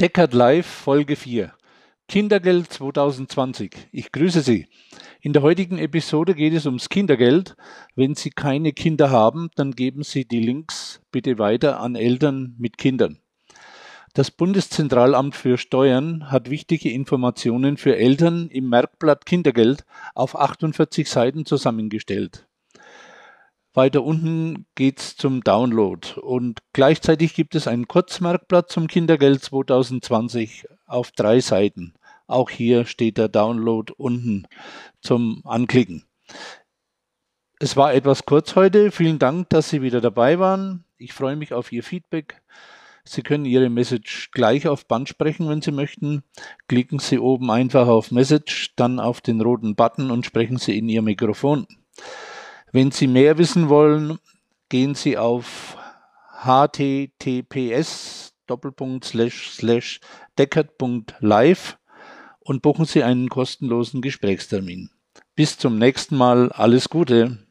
Deckard Live Folge 4 Kindergeld 2020. Ich grüße Sie. In der heutigen Episode geht es ums Kindergeld. Wenn Sie keine Kinder haben, dann geben Sie die Links bitte weiter an Eltern mit Kindern. Das Bundeszentralamt für Steuern hat wichtige Informationen für Eltern im Merkblatt Kindergeld auf 48 Seiten zusammengestellt. Weiter unten geht's zum Download und gleichzeitig gibt es ein Kurzmerkblatt zum Kindergeld 2020 auf drei Seiten. Auch hier steht der Download unten zum Anklicken. Es war etwas kurz heute. Vielen Dank, dass Sie wieder dabei waren. Ich freue mich auf Ihr Feedback. Sie können Ihre Message gleich auf Band sprechen, wenn Sie möchten. Klicken Sie oben einfach auf Message, dann auf den roten Button und sprechen Sie in Ihr Mikrofon. Wenn Sie mehr wissen wollen, gehen Sie auf https deckert.live und buchen Sie einen kostenlosen Gesprächstermin. Bis zum nächsten Mal. Alles Gute.